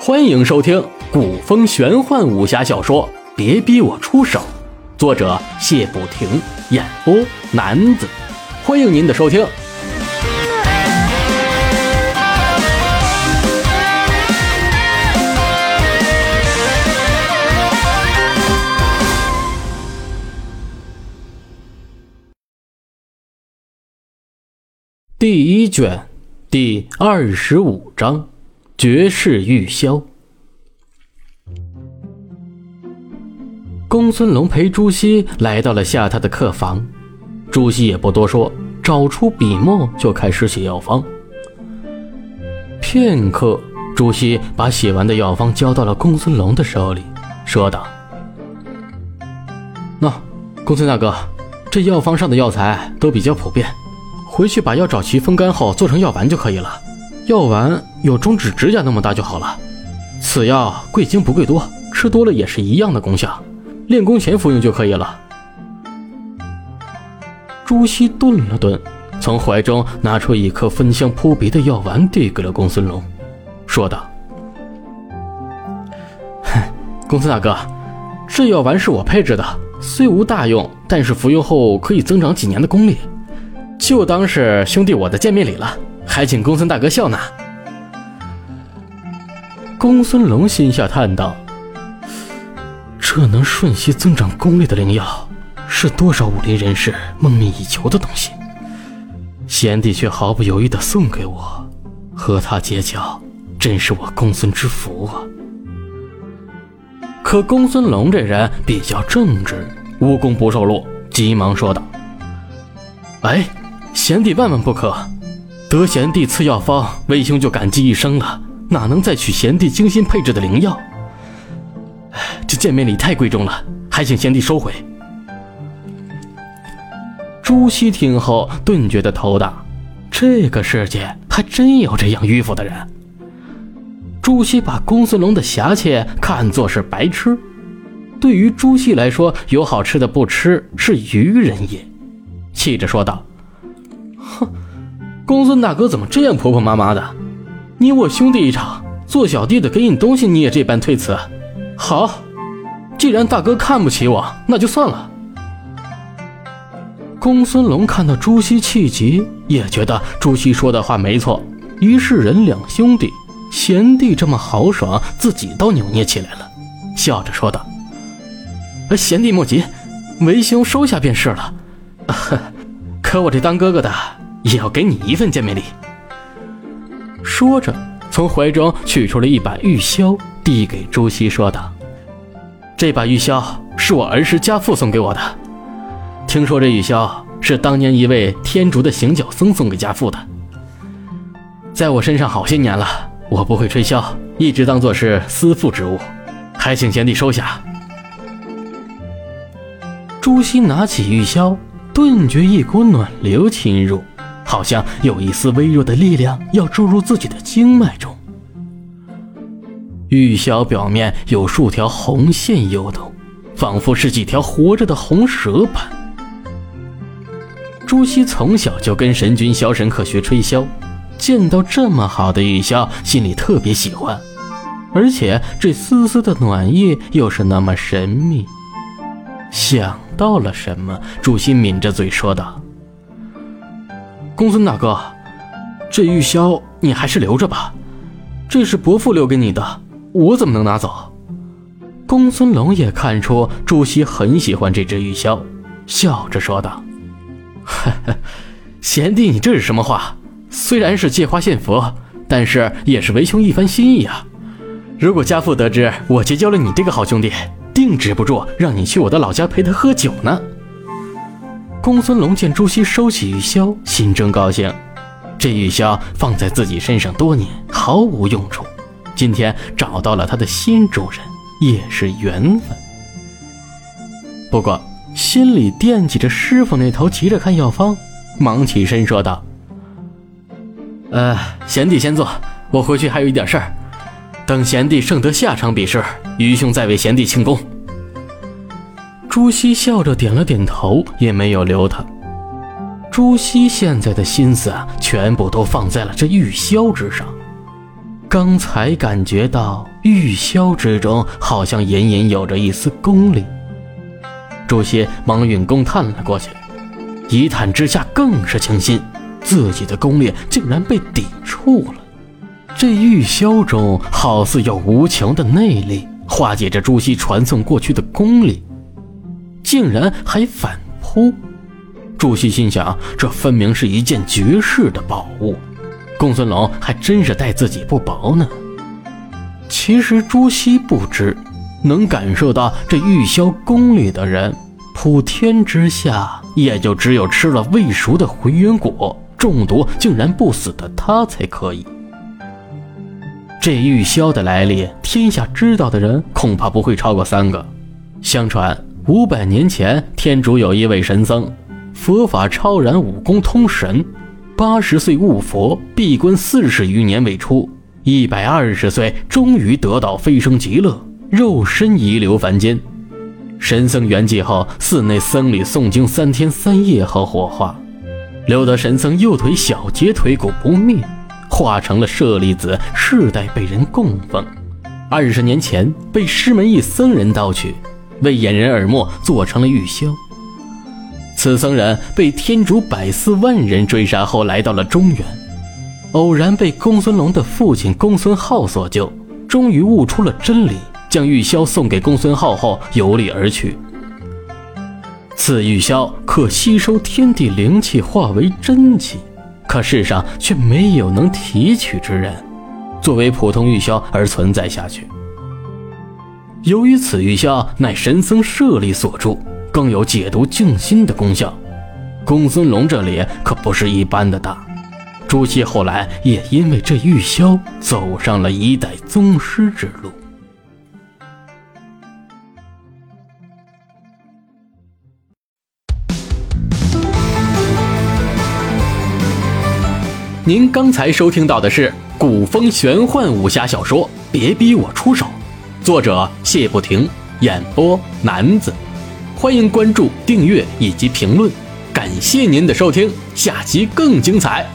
欢迎收听古风玄幻武侠小说《别逼我出手》，作者谢不停，演播男子。欢迎您的收听。第一卷第二十五章：绝世玉箫。公孙龙陪朱熹来到了下榻的客房，朱熹也不多说，找出笔墨就开始写药方。片刻，朱熹把写完的药方交到了公孙龙的手里，说道：“那，公孙大哥，这药方上的药材都比较普遍。”回去把药找齐，风干后做成药丸就可以了。药丸有中指指甲那么大就好了。此药贵精不贵多，吃多了也是一样的功效，练功前服用就可以了。朱熹顿了顿，从怀中拿出一颗芬香扑鼻的药丸，递给了公孙龙，说道：“哼，公孙大哥，这药丸是我配制的，虽无大用，但是服用后可以增长几年的功力。”就当是兄弟我的见面礼了，还请公孙大哥笑纳。公孙龙心下叹道：“这能瞬息增长功力的灵药，是多少武林人士梦寐以求的东西。贤弟却毫不犹豫地送给我，和他结交，真是我公孙之福啊！”可公孙龙这人比较正直，无功不受禄，急忙说道：“哎。”贤弟万万不可，得贤弟赐药方，为兄就感激一生了，哪能再取贤弟精心配制的灵药？这见面礼太贵重了，还请贤弟收回。朱熹听后顿觉得头大，这个世界还真有这样迂腐的人。朱熹把公孙龙的侠气看作是白痴，对于朱熹来说，有好吃的不吃是愚人也，气着说道。哼，公孙大哥怎么这样婆婆妈妈的？你我兄弟一场，做小弟的给你东西你也这般推辞？好，既然大哥看不起我，那就算了。公孙龙看到朱熹气急，也觉得朱熹说的话没错。一世人两兄弟，贤弟这么豪爽，自己倒扭捏起来了，笑着说道：“贤弟莫急，为兄收下便是了。可我这当哥哥的……”也要给你一份见面礼。说着，从怀中取出了一把玉箫，递给朱熹，说道：“这把玉箫是我儿时家父送给我的。听说这玉箫是当年一位天竺的行脚僧送给家父的，在我身上好些年了。我不会吹箫，一直当做是私父之物，还请贤弟收下。”朱熹拿起玉箫，顿觉一股暖流侵入。好像有一丝微弱的力量要注入自己的经脉中。玉箫表面有数条红线游动，仿佛是几条活着的红蛇般。朱熹从小就跟神君萧神客学吹箫，见到这么好的玉箫，心里特别喜欢，而且这丝丝的暖意又是那么神秘。想到了什么，朱熹抿着嘴说道。公孙大哥，这玉箫你还是留着吧，这是伯父留给你的，我怎么能拿走？公孙龙也看出朱熹很喜欢这只玉箫，笑着说道：“，贤弟，你这是什么话？虽然是借花献佛，但是也是为兄一番心意啊。如果家父得知我结交了你这个好兄弟，定止不住让你去我的老家陪他喝酒呢。”公孙龙见朱熹收起玉箫，心中高兴。这玉箫放在自己身上多年，毫无用处。今天找到了他的新主人，也是缘分。不过心里惦记着师傅那头，急着看药方，忙起身说道：“呃，贤弟先坐，我回去还有一点事儿。等贤弟胜得下场比试，愚兄再为贤弟庆功。”朱熹笑着点了点头，也没有留他。朱熹现在的心思啊，全部都放在了这玉箫之上。刚才感觉到玉箫之中好像隐隐有着一丝功力，朱熹忙运功探了过去，一探之下更是惊心，自己的功力竟然被抵触了。这玉箫中好似有无穷的内力，化解着朱熹传送过去的功力，竟然还反扑。朱熹心想，这分明是一件绝世的宝物。公孙龙还真是待自己不薄呢。其实朱熹不知，能感受到这玉箫功力的人，普天之下也就只有吃了未熟的回元果中毒竟然不死的他才可以。这玉箫的来历，天下知道的人恐怕不会超过三个。相传五百年前，天竺有一位神僧，佛法超然，武功通神。八十岁悟佛，闭关四十余年未出。一百二十岁，终于得到飞升极乐，肉身遗留凡间。神僧圆寂后，寺内僧侣诵经三天三夜后火化，留得神僧右腿小节腿骨不灭，化成了舍利子，世代被人供奉。二十年前，被师门一僧人盗取，为掩人耳目，做成了玉箫。此僧人被天竺百四万人追杀后，来到了中原，偶然被公孙龙的父亲公孙浩所救，终于悟出了真理，将玉箫送给公孙浩后游历而去。此玉箫可吸收天地灵气，化为真气，可世上却没有能提取之人，作为普通玉箫而存在下去。由于此玉箫乃神僧舍利所铸。更有解毒静心的功效，公孙龙这里可不是一般的大。朱熹后来也因为这玉箫走上了一代宗师之路。您刚才收听到的是古风玄幻武侠小说《别逼我出手》，作者谢不停，演播男子。欢迎关注、订阅以及评论，感谢您的收听，下集更精彩。